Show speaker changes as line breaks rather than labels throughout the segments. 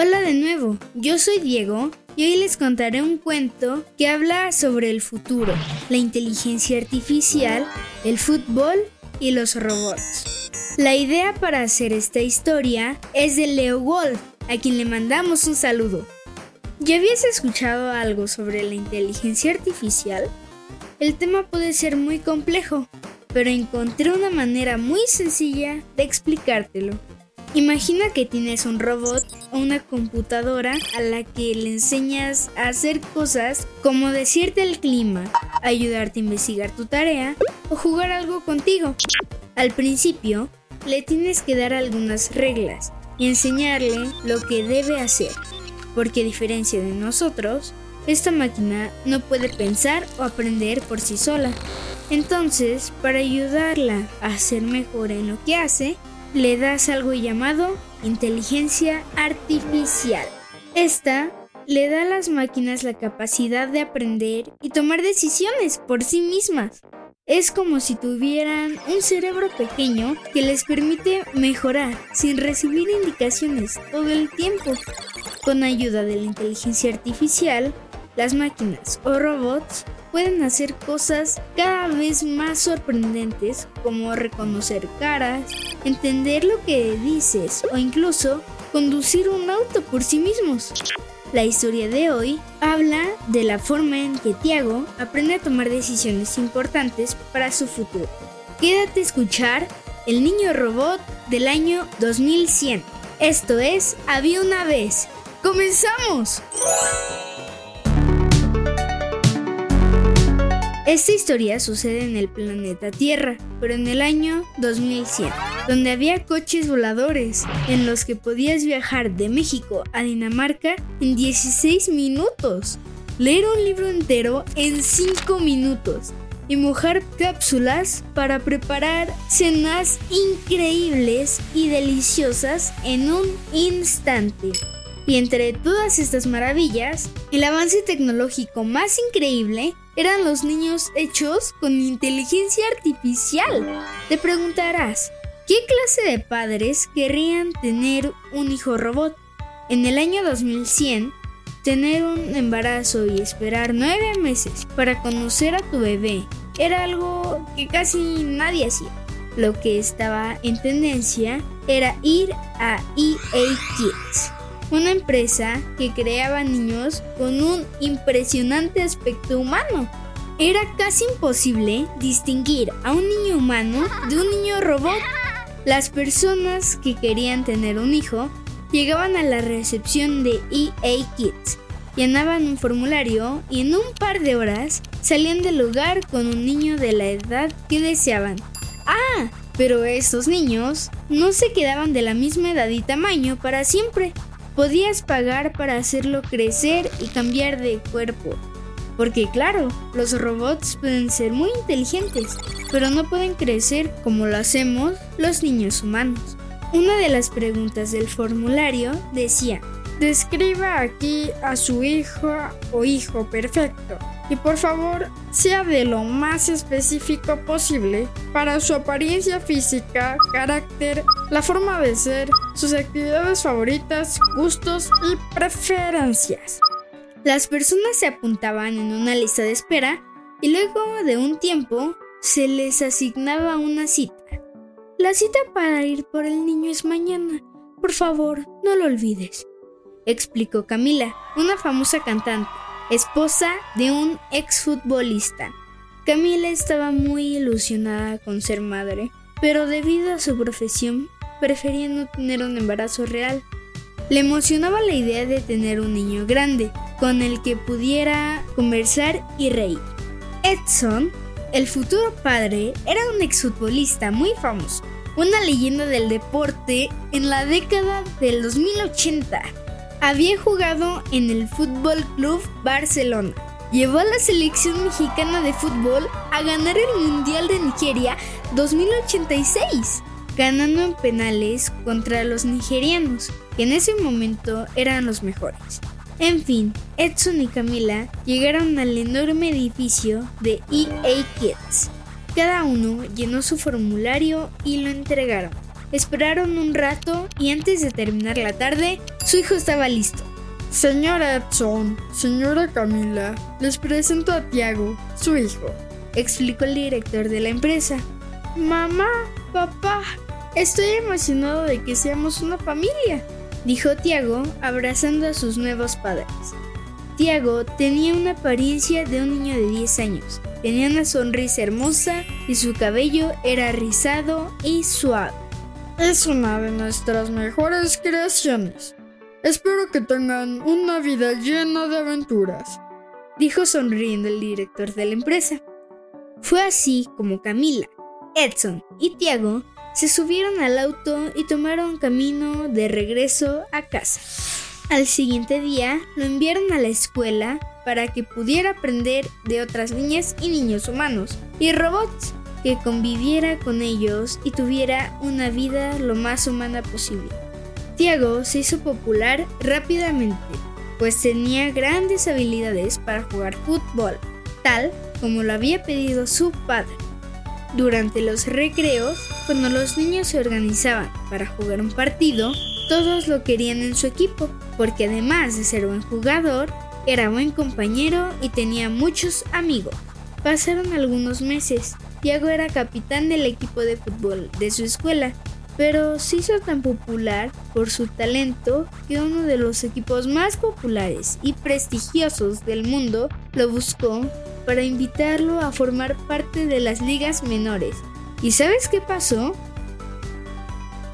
Hola de nuevo, yo soy Diego y hoy les contaré un cuento que habla sobre el futuro, la inteligencia artificial, el fútbol y los robots. La idea para hacer esta historia es de Leo Wolf, a quien le mandamos un saludo. ¿Ya habías escuchado algo sobre la inteligencia artificial? El tema puede ser muy complejo, pero encontré una manera muy sencilla de explicártelo. Imagina que tienes un robot o una computadora a la que le enseñas a hacer cosas como decirte el clima, ayudarte a investigar tu tarea o jugar algo contigo. Al principio, le tienes que dar algunas reglas y enseñarle lo que debe hacer, porque a diferencia de nosotros, esta máquina no puede pensar o aprender por sí sola. Entonces, para ayudarla a ser mejor en lo que hace, le das algo llamado inteligencia artificial. Esta le da a las máquinas la capacidad de aprender y tomar decisiones por sí mismas. Es como si tuvieran un cerebro pequeño que les permite mejorar sin recibir indicaciones todo el tiempo. Con ayuda de la inteligencia artificial, las máquinas o robots pueden hacer cosas cada vez más sorprendentes como reconocer caras, entender lo que dices o incluso conducir un auto por sí mismos. La historia de hoy habla de la forma en que Tiago aprende a tomar decisiones importantes para su futuro. Quédate a escuchar El Niño Robot del año 2100. Esto es Había una vez. ¡Comenzamos! Esta historia sucede en el planeta Tierra, pero en el año 2100, donde había coches voladores en los que podías viajar de México a Dinamarca en 16 minutos, leer un libro entero en 5 minutos y mojar cápsulas para preparar cenas increíbles y deliciosas en un instante. Y entre todas estas maravillas, el avance tecnológico más increíble eran los niños hechos con inteligencia artificial. Te preguntarás, ¿qué clase de padres querrían tener un hijo robot? En el año 2100, tener un embarazo y esperar nueve meses para conocer a tu bebé era algo que casi nadie hacía. Lo que estaba en tendencia era ir a EA Kids una empresa que creaba niños con un impresionante aspecto humano. Era casi imposible distinguir a un niño humano de un niño robot. Las personas que querían tener un hijo llegaban a la recepción de EA Kids, llenaban un formulario y en un par de horas salían del lugar con un niño de la edad que deseaban. Ah, pero estos niños no se quedaban de la misma edad y tamaño para siempre podías pagar para hacerlo crecer y cambiar de cuerpo. Porque claro, los robots pueden ser muy inteligentes, pero no pueden crecer como lo hacemos los niños humanos. Una de las preguntas del formulario decía, describa aquí a su hijo o hijo perfecto y por favor sea de lo más específico posible para su apariencia física, carácter, la forma de ser, sus actividades favoritas, gustos y preferencias. Las personas se apuntaban en una lista de espera y luego de un tiempo se les asignaba una cita. La cita para ir por el niño es mañana. Por favor, no lo olvides. explicó Camila, una famosa cantante, esposa de un exfutbolista. Camila estaba muy ilusionada con ser madre, pero debido a su profesión prefería no tener un embarazo real. Le emocionaba la idea de tener un niño grande, con el que pudiera conversar y reír. Edson, el futuro padre, era un exfutbolista muy famoso, una leyenda del deporte en la década del 2080. Había jugado en el Fútbol Club Barcelona. Llevó a la selección mexicana de fútbol a ganar el Mundial de Nigeria 2086, ganando en penales contra los nigerianos, que en ese momento eran los mejores. En fin, Edson y Camila llegaron al enorme edificio de EA Kids. Cada uno llenó su formulario y lo entregaron. Esperaron un rato y antes de terminar la tarde, su hijo estaba listo.
Señora Edson, señora Camila, les presento a Tiago, su hijo,
explicó el director de la empresa.
Mamá, papá, estoy emocionado de que seamos una familia
dijo Tiago abrazando a sus nuevos padres. Tiago tenía una apariencia de un niño de 10 años. Tenía una sonrisa hermosa y su cabello era rizado y suave.
Es una de nuestras mejores creaciones. Espero que tengan una vida llena de aventuras,
dijo sonriendo el director de la empresa. Fue así como Camila, Edson y Tiago se subieron al auto y tomaron camino de regreso a casa. Al siguiente día lo enviaron a la escuela para que pudiera aprender de otras niñas y niños humanos y robots, conviviera con ellos y tuviera una vida lo más humana posible. Tiago se hizo popular rápidamente, pues tenía grandes habilidades para jugar fútbol, tal como lo había pedido su padre. Durante los recreos, cuando los niños se organizaban para jugar un partido, todos lo querían en su equipo, porque además de ser buen jugador, era buen compañero y tenía muchos amigos. Pasaron algunos meses. Tiago era capitán del equipo de fútbol de su escuela, pero se hizo tan popular por su talento que uno de los equipos más populares y prestigiosos del mundo lo buscó para invitarlo a formar parte de las ligas menores. ¿Y sabes qué pasó?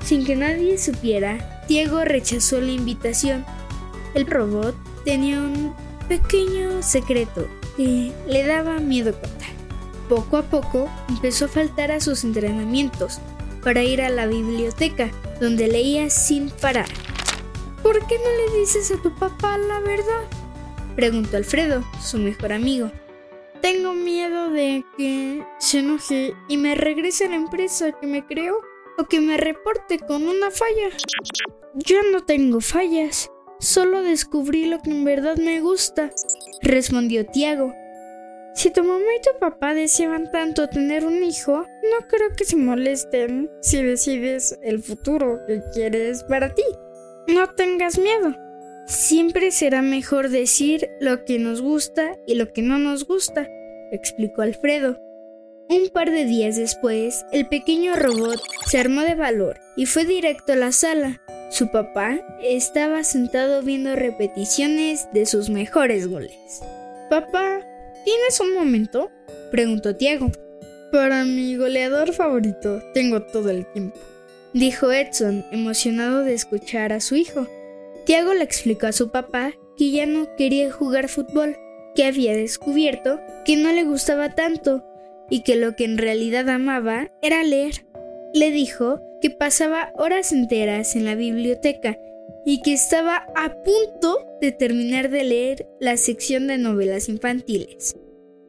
Sin que nadie supiera, Diego rechazó la invitación. El robot tenía un pequeño secreto que le daba miedo contar. Poco a poco empezó a faltar a sus entrenamientos para ir a la biblioteca, donde leía sin parar.
¿Por qué no le dices a tu papá la verdad?
preguntó Alfredo, su mejor amigo.
Tengo miedo de que se enoje y me regrese a la empresa que me creó o que me reporte con una falla.
Yo no tengo fallas, solo descubrí lo que en verdad me gusta, respondió Tiago.
Si tu mamá y tu papá deseaban tanto tener un hijo, no creo que se molesten si decides el futuro que quieres para ti. No tengas miedo.
Siempre será mejor decir lo que nos gusta y lo que no nos gusta, explicó Alfredo. Un par de días después, el pequeño robot se armó de valor y fue directo a la sala. Su papá estaba sentado viendo repeticiones de sus mejores goles.
Papá, ¿tienes un momento? preguntó Tiago. Para mi goleador favorito, tengo todo el tiempo,
dijo Edson, emocionado de escuchar a su hijo. Tiago le explicó a su papá que ya no quería jugar fútbol, que había descubierto que no le gustaba tanto y que lo que en realidad amaba era leer. Le dijo que pasaba horas enteras en la biblioteca y que estaba a punto de terminar de leer la sección de novelas infantiles.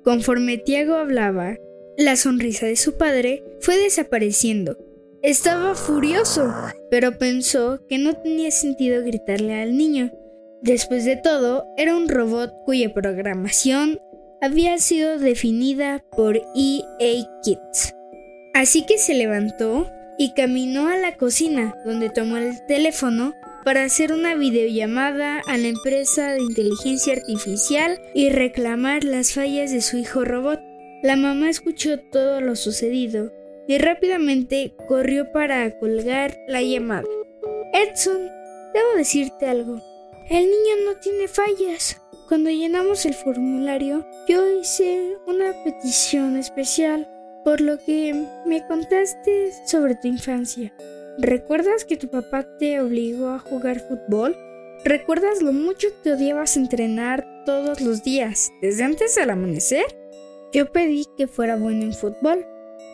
Conforme Tiago hablaba, la sonrisa de su padre fue desapareciendo estaba furioso, pero pensó que no tenía sentido gritarle al niño. Después de todo, era un robot cuya programación había sido definida por EA Kids. Así que se levantó y caminó a la cocina, donde tomó el teléfono para hacer una videollamada a la empresa de inteligencia artificial y reclamar las fallas de su hijo robot. La mamá escuchó todo lo sucedido y rápidamente corrió para colgar la llamada. Edson, debo decirte algo. El niño no tiene fallas. Cuando llenamos el formulario, yo hice una petición especial por lo que me contaste sobre tu infancia. ¿Recuerdas que tu papá te obligó a jugar fútbol? ¿Recuerdas lo mucho que odiabas entrenar todos los días, desde antes del amanecer? Yo pedí que fuera bueno en fútbol,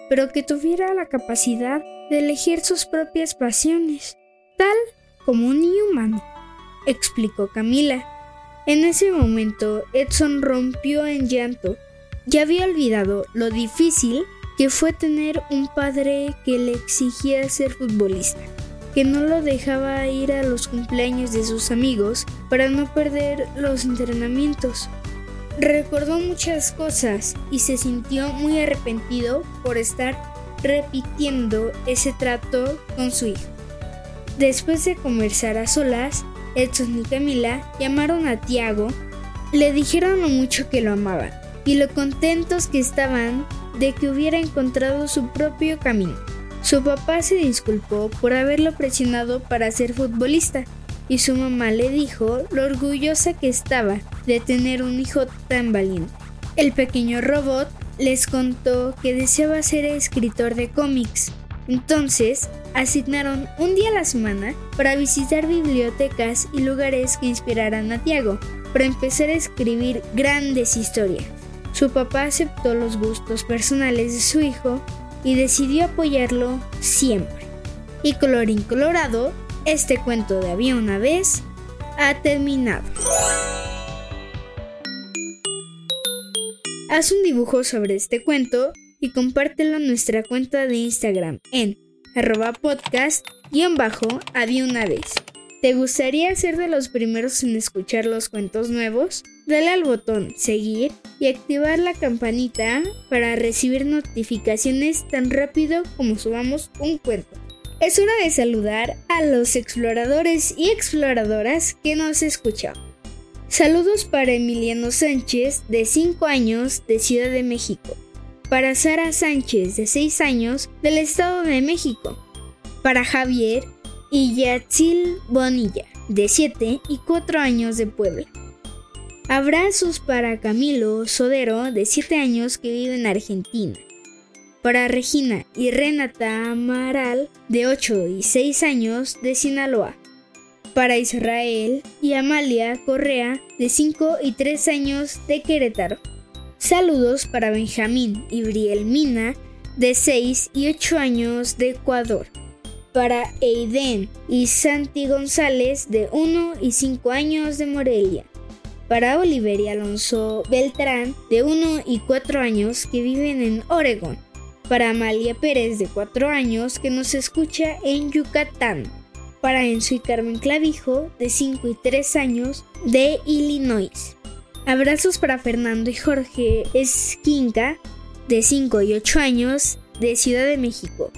pero que tuviera la capacidad de elegir sus propias pasiones, tal como un humano, explicó Camila. En ese momento, Edson rompió en llanto. Ya había olvidado lo difícil que fue tener un padre que le exigía ser futbolista, que no lo dejaba ir a los cumpleaños de sus amigos para no perder los entrenamientos. Recordó muchas cosas y se sintió muy arrepentido por estar repitiendo ese trato con su hijo. Después de conversar a solas, Edson y Camila llamaron a Tiago, le dijeron lo mucho que lo amaban y lo contentos que estaban de que hubiera encontrado su propio camino. Su papá se disculpó por haberlo presionado para ser futbolista y su mamá le dijo lo orgullosa que estaba de tener un hijo tan valiente. El pequeño robot les contó que deseaba ser escritor de cómics. Entonces, asignaron un día a la semana para visitar bibliotecas y lugares que inspiraran a Tiago, para empezar a escribir grandes historias. Su papá aceptó los gustos personales de su hijo y decidió apoyarlo siempre. Y colorín colorado, este cuento de había una vez ha terminado. Haz un dibujo sobre este cuento y compártelo en nuestra cuenta de Instagram en arroba podcast y en bajo había una vez. ¿Te gustaría ser de los primeros en escuchar los cuentos nuevos? Dale al botón seguir y activar la campanita para recibir notificaciones tan rápido como subamos un cuento. Es hora de saludar a los exploradores y exploradoras que nos escuchan. Saludos para Emiliano Sánchez, de 5 años, de Ciudad de México. Para Sara Sánchez, de 6 años, del Estado de México. Para Javier, y Yatzil Bonilla, de 7 y 4 años de Puebla. Abrazos para Camilo Sodero, de 7 años, que vive en Argentina. Para Regina y Renata Amaral, de 8 y 6 años, de Sinaloa. Para Israel y Amalia Correa, de 5 y 3 años, de Querétaro. Saludos para Benjamín y Briel Mina, de 6 y 8 años, de Ecuador para Eiden y Santi González de 1 y 5 años de Morelia. Para Oliver y Alonso Beltrán de 1 y 4 años que viven en Oregon. Para Amalia Pérez de 4 años que nos escucha en Yucatán. Para Enzo y Carmen Clavijo de 5 y 3 años de Illinois. Abrazos para Fernando y Jorge Esquinca de 5 y 8 años de Ciudad de México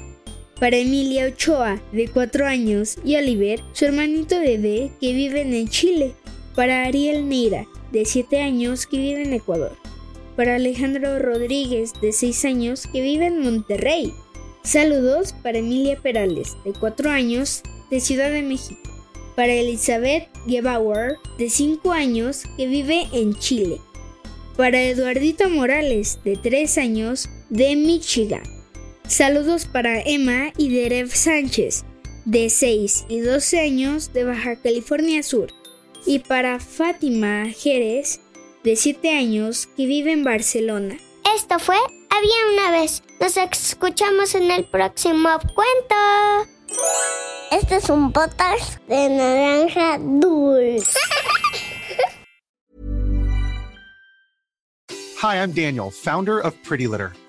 para Emilia Ochoa, de 4 años, y Oliver, su hermanito bebé, que vive en Chile. Para Ariel Neira, de 7 años, que vive en Ecuador. Para Alejandro Rodríguez, de 6 años, que vive en Monterrey. Saludos para Emilia Perales, de 4 años, de Ciudad de México. Para Elizabeth Gebauer, de 5 años, que vive en Chile. Para Eduardito Morales, de 3 años, de Michigan. Saludos para Emma y Derev Sánchez, de 6 y 12 años de Baja California Sur, y para Fátima Jerez, de 7 años, que vive en Barcelona.
Esto fue Había una vez. Nos escuchamos en el próximo cuento. Este es un potas de naranja dulce.
Hi, I'm Daniel, founder of Pretty Litter.